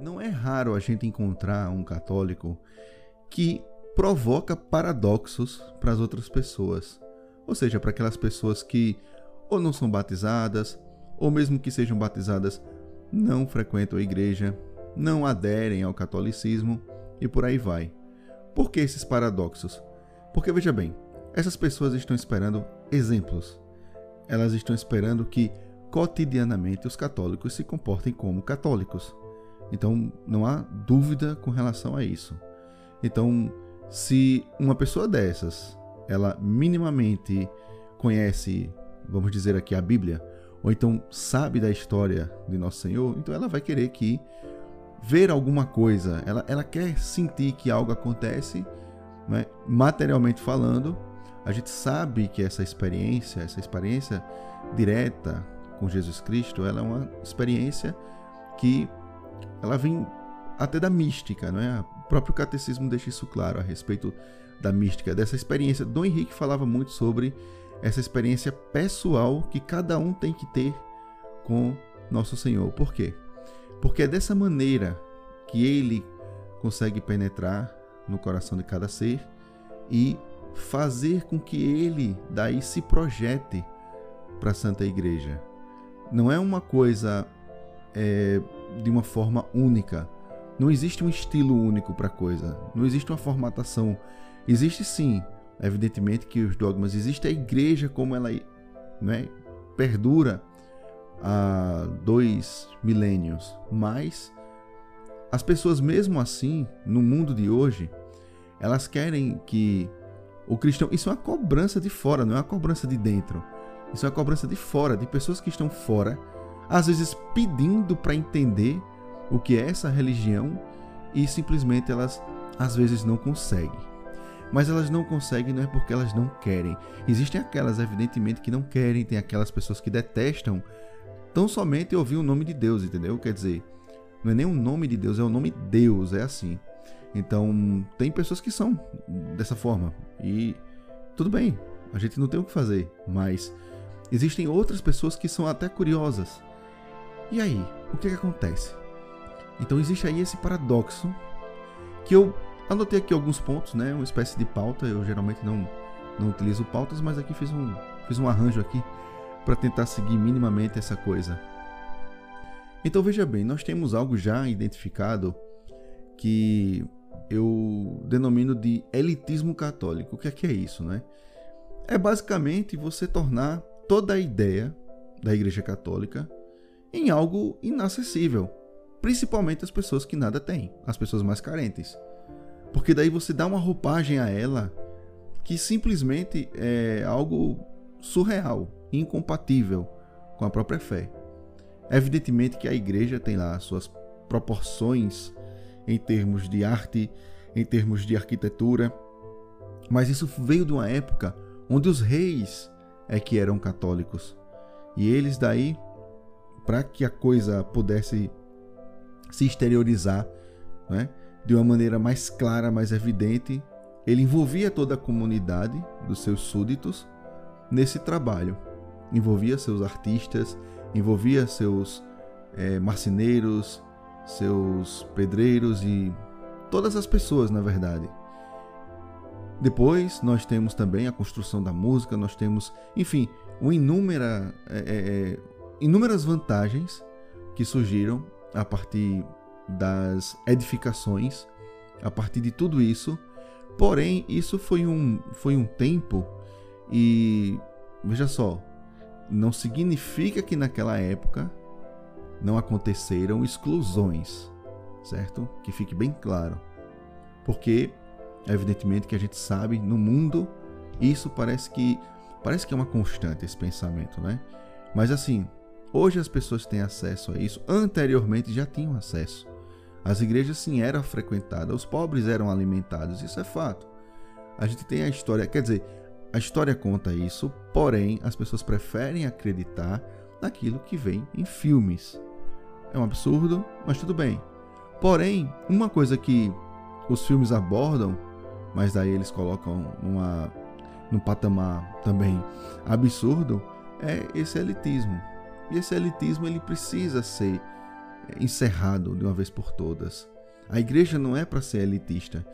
não é raro a gente encontrar um católico que provoca paradoxos para as outras pessoas. Ou seja, para aquelas pessoas que ou não são batizadas, ou mesmo que sejam batizadas, não frequentam a igreja, não aderem ao catolicismo e por aí vai. Por que esses paradoxos? Porque veja bem, essas pessoas estão esperando exemplos. Elas estão esperando que cotidianamente os católicos se comportem como católicos. Então não há dúvida com relação a isso. Então, se uma pessoa dessas, ela minimamente conhece, vamos dizer aqui a Bíblia, ou então sabe da história de Nosso Senhor, então ela vai querer que ver alguma coisa, ela, ela quer sentir que algo acontece, né? materialmente falando, a gente sabe que essa experiência, essa experiência direta com Jesus Cristo, ela é uma experiência que ela vem até da mística, não é? O próprio catecismo deixa isso claro a respeito da mística, dessa experiência. Dom Henrique falava muito sobre essa experiência pessoal que cada um tem que ter com Nosso Senhor. Por quê? Porque é dessa maneira que ele consegue penetrar no coração de cada ser e fazer com que ele daí se projete para a Santa Igreja. Não é uma coisa é, de uma forma única. Não existe um estilo único para coisa. Não existe uma formatação. Existe sim, evidentemente, que os dogmas. Existe a igreja como ela né, perdura há dois milênios. Mas as pessoas, mesmo assim, no mundo de hoje, elas querem que o cristão. Isso é uma cobrança de fora, não é uma cobrança de dentro. Isso é uma cobrança de fora, de pessoas que estão fora, às vezes pedindo para entender o que é essa religião e simplesmente elas às vezes não conseguem. Mas elas não conseguem não é porque elas não querem. Existem aquelas, evidentemente, que não querem, tem aquelas pessoas que detestam tão somente ouvir o nome de Deus, entendeu? Quer dizer, não é nem o nome de Deus, é o nome Deus, é assim. Então, tem pessoas que são dessa forma. E tudo bem, a gente não tem o que fazer, mas existem outras pessoas que são até curiosas. E aí, o que, que acontece? Então existe aí esse paradoxo que eu anotei aqui alguns pontos, né? Uma espécie de pauta. Eu geralmente não, não utilizo pautas, mas aqui fiz um, fiz um arranjo aqui para tentar seguir minimamente essa coisa. Então veja bem, nós temos algo já identificado que eu denomino de elitismo católico. O que é que é isso, né? É basicamente você tornar toda a ideia da Igreja Católica em algo inacessível, principalmente as pessoas que nada têm, as pessoas mais carentes. Porque daí você dá uma roupagem a ela que simplesmente é algo surreal, incompatível com a própria fé. Evidentemente que a igreja tem lá suas proporções em termos de arte, em termos de arquitetura, mas isso veio de uma época onde os reis é que eram católicos. E eles daí, para que a coisa pudesse se exteriorizar, né, de uma maneira mais clara, mais evidente, ele envolvia toda a comunidade dos seus súditos nesse trabalho. Envolvia seus artistas, envolvia seus é, marceneiros, seus pedreiros e todas as pessoas, na verdade. Depois nós temos também a construção da música, nós temos, enfim, uma inúmera, é, é, é, inúmeras vantagens que surgiram a partir das edificações, a partir de tudo isso. Porém, isso foi um, foi um tempo e veja só, não significa que naquela época não aconteceram exclusões, certo? Que fique bem claro. Porque evidentemente que a gente sabe no mundo isso parece que parece que é uma constante esse pensamento, né? Mas assim, hoje as pessoas têm acesso a isso, anteriormente já tinham acesso. As igrejas sim eram frequentadas, os pobres eram alimentados, isso é fato. A gente tem a história, quer dizer, a história conta isso, porém as pessoas preferem acreditar naquilo que vem em filmes. É um absurdo, mas tudo bem. Porém, uma coisa que os filmes abordam, mas daí eles colocam numa, num patamar também absurdo, é esse elitismo. E esse elitismo ele precisa ser encerrado de uma vez por todas. A igreja não é para ser elitista.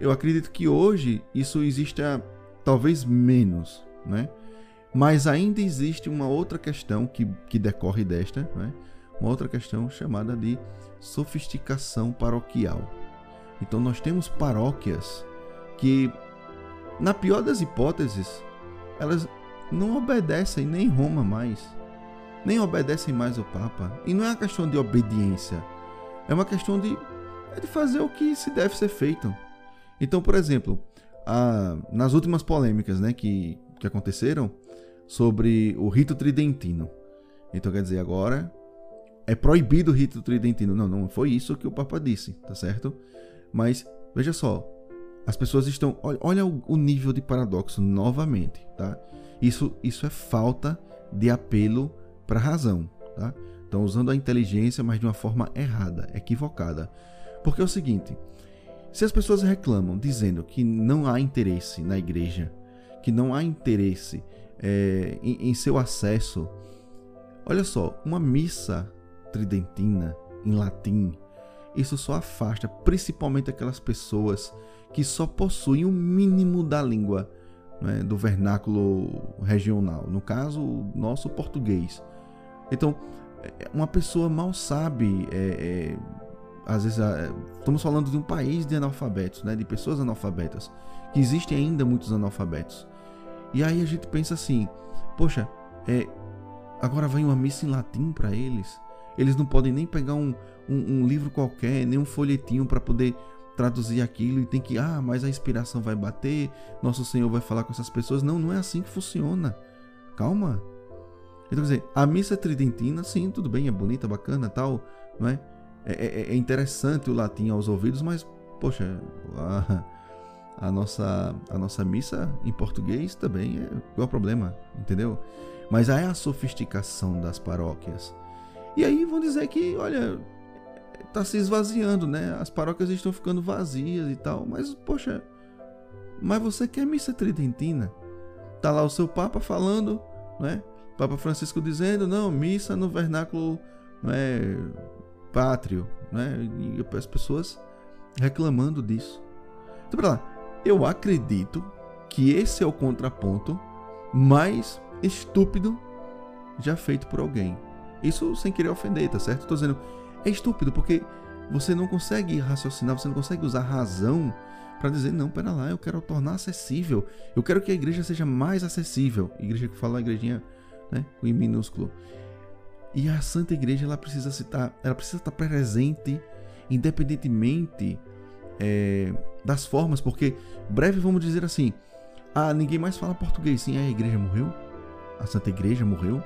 Eu acredito que hoje isso exista talvez menos, né? Mas ainda existe uma outra questão que, que decorre desta, né? uma outra questão chamada de sofisticação paroquial. Então nós temos paróquias que, na pior das hipóteses, elas não obedecem nem Roma mais, nem obedecem mais o Papa. E não é uma questão de obediência, é uma questão de, é de fazer o que se deve ser feito. Então, por exemplo, a, nas últimas polêmicas né, que, que aconteceram sobre o rito tridentino. Então, quer dizer, agora é proibido o rito tridentino. Não, não foi isso que o Papa disse, tá certo? Mas veja só, as pessoas estão. Olha o nível de paradoxo novamente, tá? Isso, isso é falta de apelo para a razão, tá? Estão usando a inteligência, mas de uma forma errada, equivocada. Porque é o seguinte: se as pessoas reclamam dizendo que não há interesse na igreja, que não há interesse é, em, em seu acesso, olha só, uma missa tridentina em latim, isso só afasta principalmente aquelas pessoas que só possuem o um mínimo da língua né, do vernáculo regional, no caso, nosso português. Então, é, uma pessoa mal sabe, é, é, às vezes, é, estamos falando de um país de analfabetos, né, de pessoas analfabetas, que existem ainda muitos analfabetos. E aí a gente pensa assim, poxa, é, agora vem uma missa em latim para eles. Eles não podem nem pegar um, um, um livro qualquer, nem um folhetinho para poder traduzir aquilo e tem que, ah, mas a inspiração vai bater, nosso Senhor vai falar com essas pessoas. Não, não é assim que funciona. Calma. Então, quer dizer, a missa tridentina, sim, tudo bem, é bonita, bacana tal, não é? É, é, é interessante o latim aos ouvidos, mas, poxa, a, a, nossa, a nossa missa em português também é é o problema, entendeu? Mas aí é a sofisticação das paróquias. E aí vão dizer que, olha, tá se esvaziando, né? As paróquias estão ficando vazias e tal. Mas, poxa, mas você quer missa tridentina? Tá lá o seu Papa falando, né? Papa Francisco dizendo, não, missa no vernáculo né, pátrio, né? E as pessoas reclamando disso. Então, pra lá, eu acredito que esse é o contraponto mais estúpido já feito por alguém. Isso sem querer ofender, tá certo? Tô dizendo, é estúpido porque você não consegue raciocinar, você não consegue usar razão para dizer, não, pera lá, eu quero tornar acessível. Eu quero que a igreja seja mais acessível. Igreja que fala igrejinha, né, com I minúsculo. E a Santa Igreja, ela precisa estar, ela precisa estar presente, independentemente é, das formas, porque breve vamos dizer assim, ah, ninguém mais fala português, sim, a igreja morreu, a Santa Igreja morreu,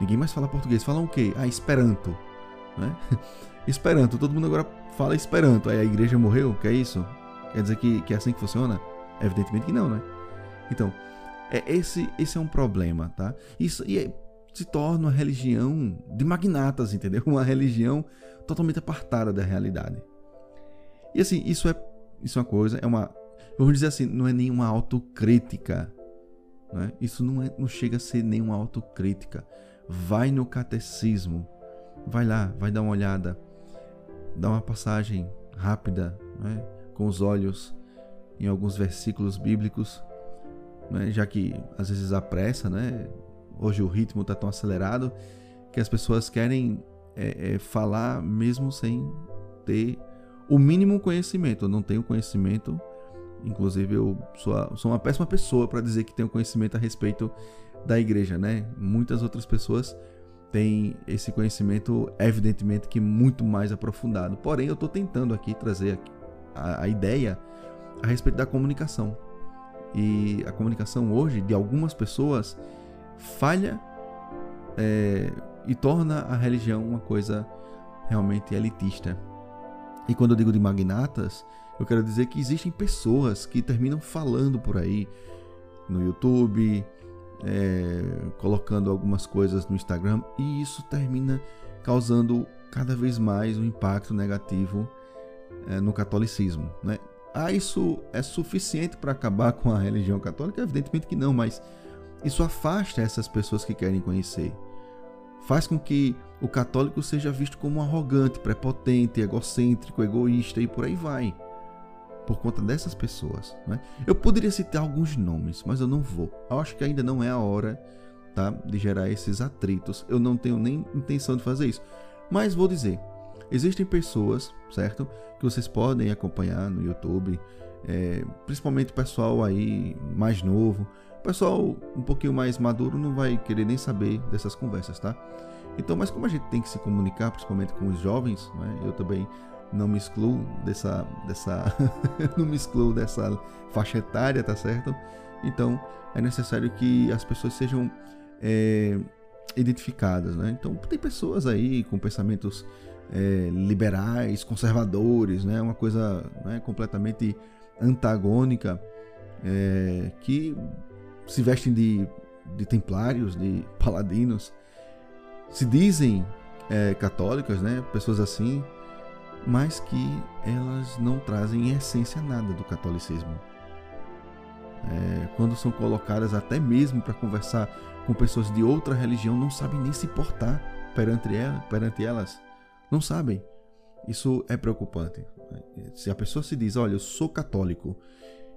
Ninguém mais fala português. Falam o quê? Ah, Esperanto. Né? Esperanto. Todo mundo agora fala Esperanto. Aí a igreja morreu? Que é isso? Quer dizer que, que é assim que funciona? Evidentemente que não, né? Então, é, esse, esse é um problema, tá? Isso e é, se torna uma religião de magnatas, entendeu? Uma religião totalmente apartada da realidade. E assim, isso é, isso é uma coisa, é uma. Vamos dizer assim, não é nenhuma autocrítica. Né? Isso não, é, não chega a ser nenhuma autocrítica vai no catecismo, vai lá, vai dar uma olhada, dá uma passagem rápida, né, com os olhos em alguns versículos bíblicos, né, já que às vezes a pressa, né, hoje o ritmo está tão acelerado que as pessoas querem é, é, falar mesmo sem ter o mínimo conhecimento. Eu não tenho conhecimento, inclusive eu sou, sou uma péssima pessoa para dizer que tenho conhecimento a respeito da igreja, né? Muitas outras pessoas têm esse conhecimento, evidentemente, que muito mais aprofundado. Porém, eu estou tentando aqui trazer a, a ideia a respeito da comunicação. E a comunicação hoje, de algumas pessoas, falha é, e torna a religião uma coisa realmente elitista. E quando eu digo de magnatas, eu quero dizer que existem pessoas que terminam falando por aí no YouTube, é, colocando algumas coisas no Instagram e isso termina causando cada vez mais um impacto negativo é, no catolicismo. Né? Ah, isso é suficiente para acabar com a religião católica? Evidentemente que não, mas isso afasta essas pessoas que querem conhecer. faz com que o católico seja visto como arrogante, prepotente, egocêntrico, egoísta e por aí vai. Por conta dessas pessoas. Né? Eu poderia citar alguns nomes, mas eu não vou. Eu acho que ainda não é a hora tá, de gerar esses atritos. Eu não tenho nem intenção de fazer isso. Mas vou dizer: existem pessoas, certo? Que vocês podem acompanhar no YouTube, é, principalmente o pessoal aí mais novo. O pessoal um pouquinho mais maduro não vai querer nem saber dessas conversas, tá? Então, mas como a gente tem que se comunicar, principalmente com os jovens, né? eu também não me excluo dessa, dessa não me excluo dessa faixa etária, tá certo? Então, é necessário que as pessoas sejam é, identificadas, né? Então, tem pessoas aí com pensamentos é, liberais, conservadores, né? Uma coisa né, completamente antagônica é, que se vestem de, de templários, de paladinos, se dizem é, católicas, né? Pessoas assim, mas que elas não trazem em essência nada do catolicismo. É, quando são colocadas até mesmo para conversar com pessoas de outra religião, não sabem nem se portar perante, ela, perante elas. Não sabem. Isso é preocupante. Se a pessoa se diz, olha, eu sou católico,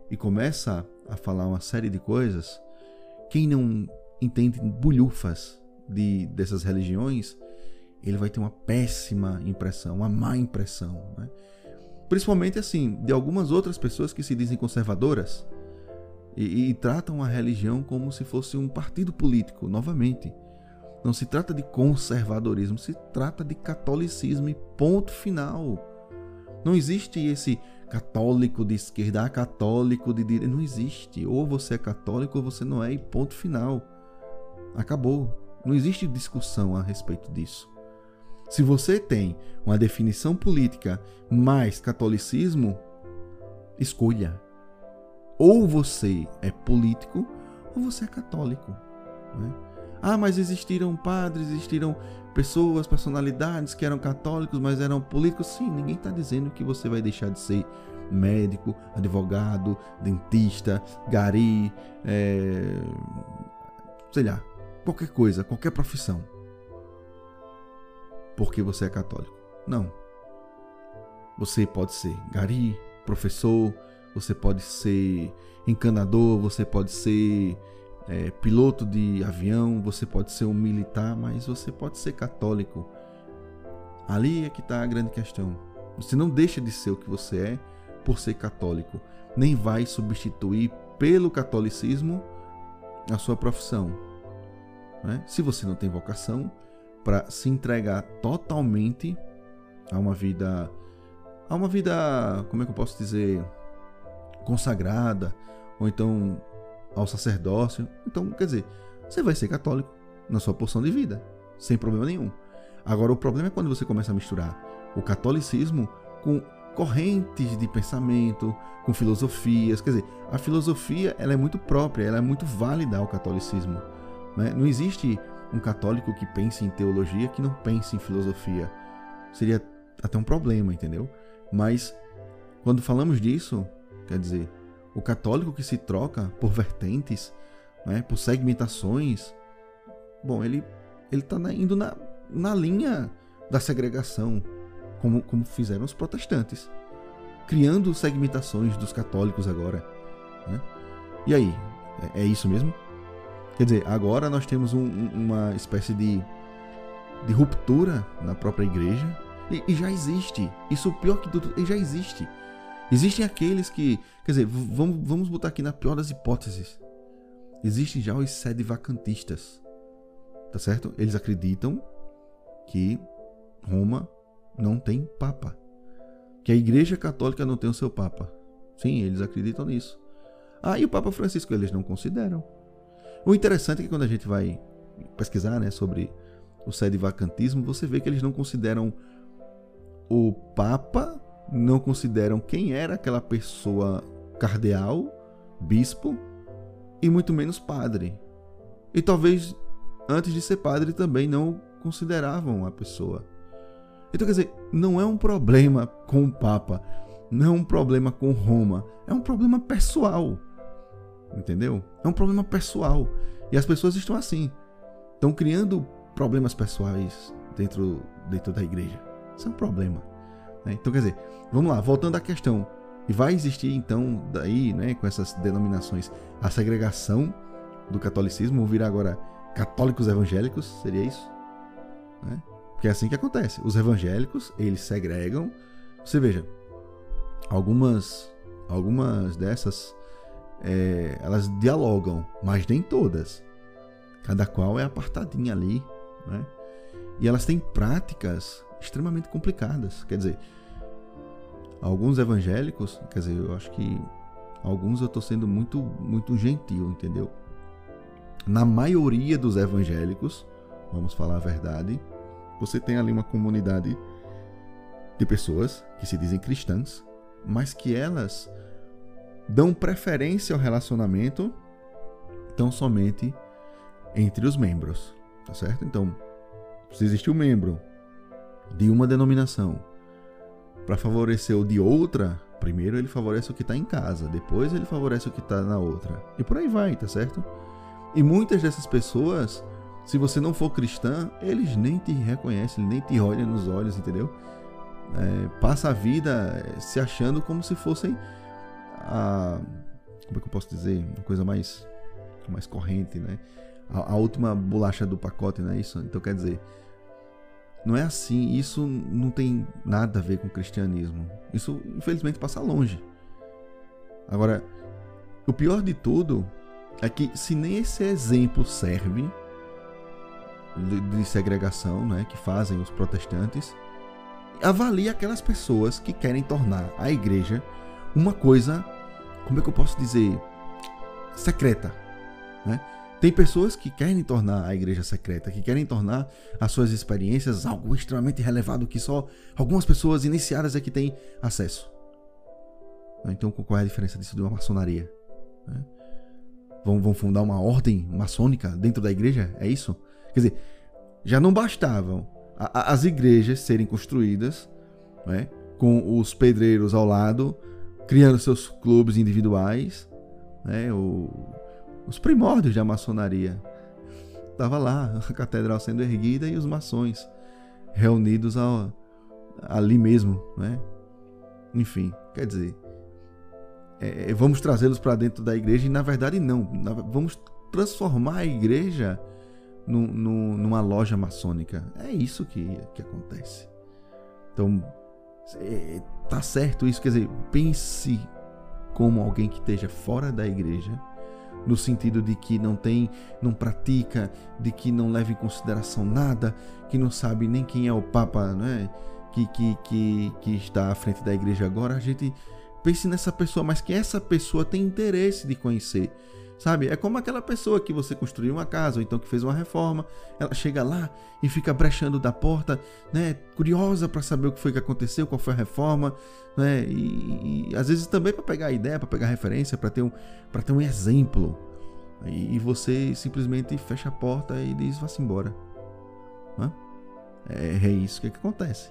e começa a falar uma série de coisas, quem não entende bulhufas de, dessas religiões, ele vai ter uma péssima impressão, uma má impressão. Né? Principalmente assim, de algumas outras pessoas que se dizem conservadoras e, e tratam a religião como se fosse um partido político, novamente. Não se trata de conservadorismo, se trata de catolicismo e ponto final. Não existe esse católico de esquerda, ah, católico de direita. Não existe. Ou você é católico ou você não é, e ponto final. Acabou. Não existe discussão a respeito disso. Se você tem uma definição política mais catolicismo, escolha. Ou você é político ou você é católico. Né? Ah, mas existiram padres, existiram pessoas, personalidades que eram católicos, mas eram políticos. Sim, ninguém está dizendo que você vai deixar de ser médico, advogado, dentista, gari, é... sei lá, qualquer coisa, qualquer profissão, porque você é católico. Não. Você pode ser gari, professor, você pode ser encanador, você pode ser é, piloto de avião, você pode ser um militar, mas você pode ser católico. Ali é que está a grande questão. Você não deixa de ser o que você é por ser católico, nem vai substituir pelo catolicismo a sua profissão. Né? Se você não tem vocação para se entregar totalmente a uma vida, a uma vida, como é que eu posso dizer, consagrada, ou então ao sacerdócio. Então, quer dizer, você vai ser católico na sua porção de vida, sem problema nenhum. Agora, o problema é quando você começa a misturar o catolicismo com correntes de pensamento, com filosofias. Quer dizer, a filosofia ela é muito própria, ela é muito válida ao catolicismo. Né? Não existe um católico que pense em teologia que não pense em filosofia. Seria até um problema, entendeu? Mas quando falamos disso, quer dizer, o católico que se troca por vertentes, né, por segmentações, bom, ele ele está indo na, na linha da segregação, como, como fizeram os protestantes, criando segmentações dos católicos agora. Né? E aí, é, é, isso mesmo? Quer dizer, agora nós temos um, uma espécie de, de ruptura na própria igreja e, e já existe. Isso pior que tudo, já existe. Existem aqueles que, quer dizer, vamos, vamos botar aqui na pior das hipóteses. Existem já os sede-vacantistas. Tá certo? Eles acreditam que Roma não tem papa. Que a Igreja Católica não tem o seu papa. Sim, eles acreditam nisso. Ah, e o Papa Francisco eles não consideram. O interessante é que quando a gente vai pesquisar né, sobre o sede-vacantismo, você vê que eles não consideram o Papa não consideram quem era aquela pessoa cardeal, bispo e muito menos padre. E talvez antes de ser padre também não consideravam a pessoa. Então quer dizer, não é um problema com o Papa, não é um problema com Roma, é um problema pessoal. Entendeu? É um problema pessoal. E as pessoas estão assim. Estão criando problemas pessoais dentro, dentro da igreja. Isso é um problema. Né? Então, quer dizer, vamos lá, voltando à questão. E vai existir, então, daí, né, com essas denominações, a segregação do catolicismo, vão virar agora católicos evangélicos, seria isso? Né? Porque é assim que acontece. Os evangélicos, eles segregam. Você veja, algumas, algumas dessas, é, elas dialogam, mas nem todas. Cada qual é apartadinha ali, né? E elas têm práticas extremamente complicadas. Quer dizer, alguns evangélicos, quer dizer, eu acho que alguns eu estou sendo muito, muito gentil, entendeu? Na maioria dos evangélicos, vamos falar a verdade, você tem ali uma comunidade de pessoas que se dizem cristãs, mas que elas dão preferência ao relacionamento tão somente entre os membros, tá certo? Então, se existe um membro de uma denominação para favorecer o de outra, primeiro ele favorece o que está em casa, depois ele favorece o que está na outra. E por aí vai, tá certo? E muitas dessas pessoas, se você não for cristã, eles nem te reconhecem, nem te olham nos olhos, entendeu? É, passa a vida é, se achando como se fossem a. Como é que eu posso dizer? Uma coisa mais, mais corrente, né? A, a última bolacha do pacote, não é isso? Então quer dizer, não é assim, isso não tem nada a ver com o cristianismo. Isso, infelizmente, passa longe. Agora, o pior de tudo é que se nem esse exemplo serve de, segregação, né, que fazem os protestantes, avalie aquelas pessoas que querem tornar a igreja uma coisa, como é que eu posso dizer, secreta, né? Tem pessoas que querem tornar a igreja secreta, que querem tornar as suas experiências algo extremamente relevado que só algumas pessoas iniciadas é que têm acesso. Então, qual é a diferença disso de uma maçonaria? Né? Vão, vão fundar uma ordem maçônica dentro da igreja? É isso? Quer dizer, já não bastavam as igrejas serem construídas né, com os pedreiros ao lado, criando seus clubes individuais, né, o, os primórdios da maçonaria. Estava lá a catedral sendo erguida e os maçons reunidos ao, ali mesmo, né? Enfim, quer dizer, é, é vamos trazê-los para dentro da igreja e na verdade não, vamos transformar a igreja numa loja maçônica. É isso que, que acontece. Então, é, tá certo isso, quer dizer, pense como alguém que esteja fora da igreja no sentido de que não tem, não pratica, de que não leva em consideração nada, que não sabe nem quem é o Papa, né? Que, que, que, que está à frente da igreja agora, a gente pense nessa pessoa, mas que essa pessoa tem interesse de conhecer. Sabe? É como aquela pessoa que você construiu uma casa, ou então que fez uma reforma, ela chega lá e fica brechando da porta, né? Curiosa para saber o que foi que aconteceu, qual foi a reforma, né? E, e às vezes também para pegar ideia, para pegar referência, para ter um para ter um exemplo. E, e, você simplesmente fecha a porta e diz vá-se embora. É, é isso que, é que acontece.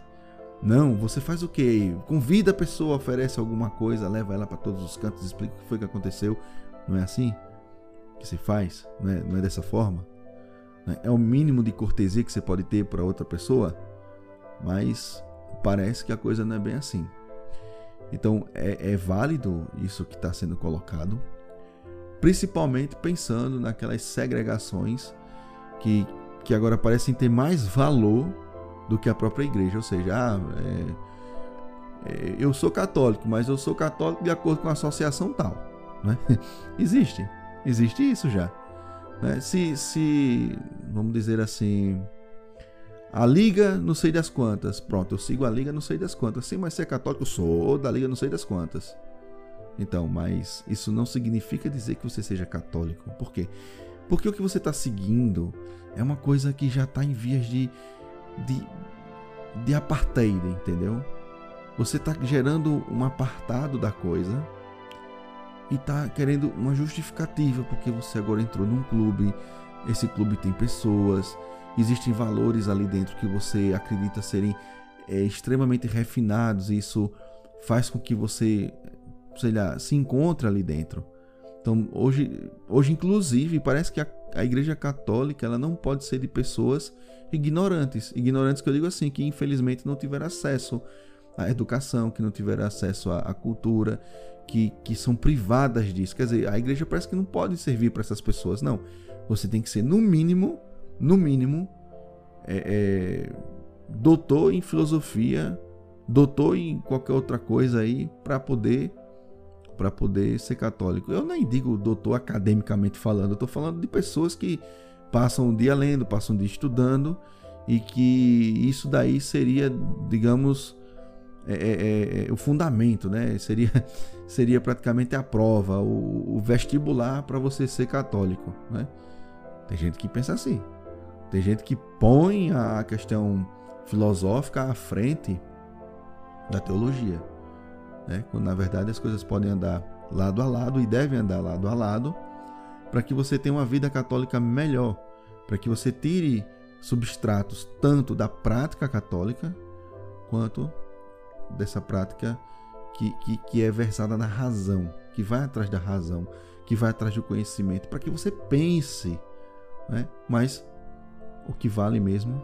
Não, você faz o quê? Convida a pessoa, oferece alguma coisa, leva ela para todos os cantos, explica o que foi que aconteceu. Não é assim? que se faz, não é, não é dessa forma. Né? É o mínimo de cortesia que você pode ter para outra pessoa, mas parece que a coisa não é bem assim. Então é, é válido isso que está sendo colocado, principalmente pensando naquelas segregações que, que agora parecem ter mais valor do que a própria igreja. Ou seja, ah, é, é, eu sou católico, mas eu sou católico de acordo com a associação tal. Né? Existe. Existe isso já. Né? Se, se, vamos dizer assim, a Liga não sei das quantas. Pronto, eu sigo a Liga não sei das quantas. Sim, mas ser católico, eu sou da Liga não sei das quantas. Então, mas isso não significa dizer que você seja católico. Por quê? Porque o que você está seguindo é uma coisa que já está em vias de, de, de apartheid, entendeu? Você está gerando um apartado da coisa e tá querendo uma justificativa porque você agora entrou num clube, esse clube tem pessoas, existem valores ali dentro que você acredita serem é, extremamente refinados e isso faz com que você, sei lá, se encontre ali dentro. Então, hoje, hoje inclusive, parece que a, a Igreja Católica ela não pode ser de pessoas ignorantes. Ignorantes que eu digo assim, que infelizmente não tiveram acesso à educação, que não tiveram acesso à, à cultura, que, que são privadas disso. Quer dizer, a igreja parece que não pode servir para essas pessoas. Não. Você tem que ser, no mínimo, no mínimo, é, é, doutor em filosofia, doutor em qualquer outra coisa aí, para poder para poder ser católico. Eu nem digo doutor academicamente falando, eu estou falando de pessoas que passam o dia lendo, passam o dia estudando e que isso daí seria, digamos, é, é, é, é o fundamento, né? Seria, seria praticamente a prova, o, o vestibular para você ser católico, né? Tem gente que pensa assim. Tem gente que põe a questão filosófica à frente da teologia, né? Quando na verdade as coisas podem andar lado a lado e devem andar lado a lado para que você tenha uma vida católica melhor, para que você tire substratos tanto da prática católica quanto dessa prática que, que, que é versada na razão, que vai atrás da razão, que vai atrás do conhecimento, para que você pense. Né? Mas o que vale mesmo,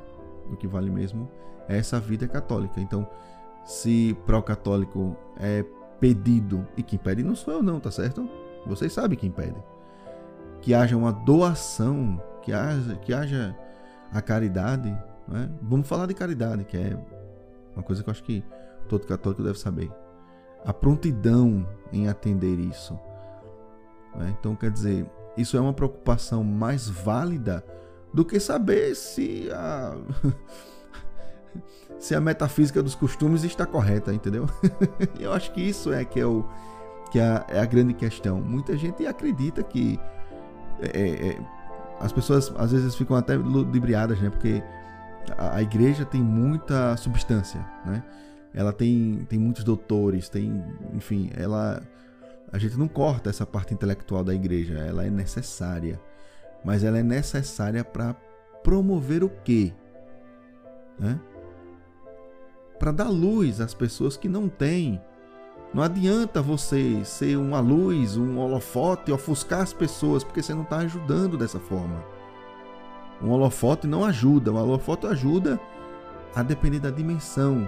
o que vale mesmo é essa vida católica. Então, se para o católico é pedido, e quem pede não sou eu não, tá certo? Vocês sabem quem pede. Que haja uma doação, que haja, que haja a caridade. Né? Vamos falar de caridade, que é uma coisa que eu acho que todo católico deve saber. A prontidão em atender isso. Né? Então, quer dizer, isso é uma preocupação mais válida do que saber se a. se a metafísica dos costumes está correta, entendeu? eu acho que isso é que é, o, que é, é a grande questão. Muita gente acredita que é, é, é, as pessoas às vezes ficam até ludibriadas, né? Porque a, a igreja tem muita substância, né? ela tem, tem muitos doutores, tem, enfim, ela a gente não corta essa parte intelectual da igreja, ela é necessária. Mas ela é necessária para promover o quê? Né? Para dar luz às pessoas que não têm. Não adianta você ser uma luz, um holofote, ofuscar as pessoas, porque você não está ajudando dessa forma. Um holofote não ajuda, um holofote ajuda a depender da dimensão,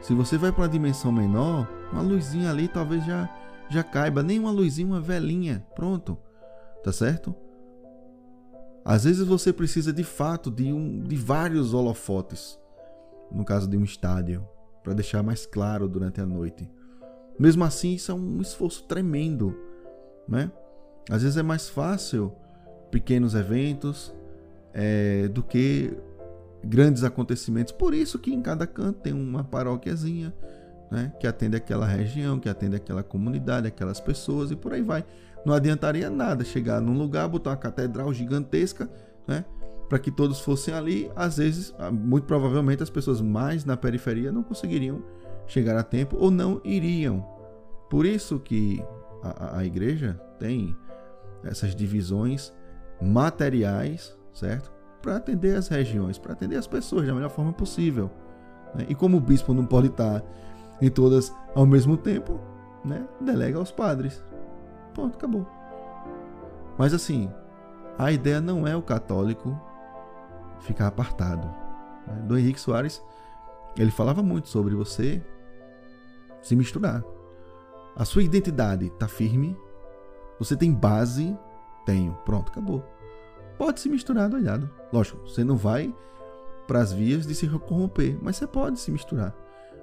se você vai para uma dimensão menor, uma luzinha ali talvez já já caiba, nem uma luzinha, uma velinha, pronto. Tá certo? Às vezes você precisa de fato de um de vários holofotes, no caso de um estádio, para deixar mais claro durante a noite. Mesmo assim, isso é um esforço tremendo, né? Às vezes é mais fácil pequenos eventos é, do que grandes acontecimentos. Por isso que em cada canto tem uma paróquiazinha, né, que atende aquela região, que atende aquela comunidade, aquelas pessoas e por aí vai. Não adiantaria nada chegar num lugar, botar uma catedral gigantesca, né, para que todos fossem ali. Às vezes, ah, muito provavelmente, as pessoas mais na periferia não conseguiriam chegar a tempo ou não iriam. Por isso que a, a igreja tem essas divisões materiais, certo? para atender as regiões, para atender as pessoas da melhor forma possível. Né? E como o bispo não pode estar em todas ao mesmo tempo, né? delega aos padres. Pronto, acabou. Mas assim, a ideia não é o católico ficar apartado. Né? Dom Henrique Soares, ele falava muito sobre você se misturar. A sua identidade está firme, você tem base, tenho, pronto, acabou pode se misturar doidado. Lógico, você não vai para as vias de se corromper, mas você pode se misturar.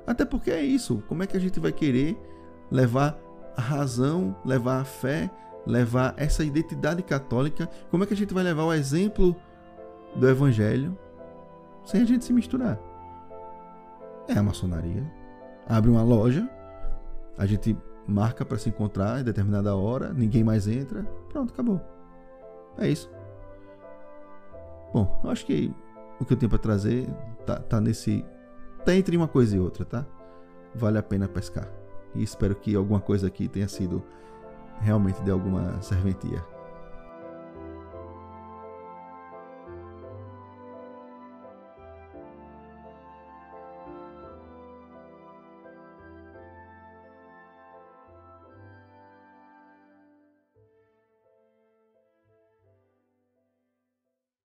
Até porque é isso. Como é que a gente vai querer levar a razão, levar a fé, levar essa identidade católica? Como é que a gente vai levar o exemplo do evangelho sem a gente se misturar? É a maçonaria. Abre uma loja, a gente marca para se encontrar em determinada hora, ninguém mais entra, pronto, acabou. É isso. Bom, eu acho que o que eu tenho para trazer tá, tá nesse. tá entre uma coisa e outra, tá? Vale a pena pescar. E espero que alguma coisa aqui tenha sido realmente de alguma serventia.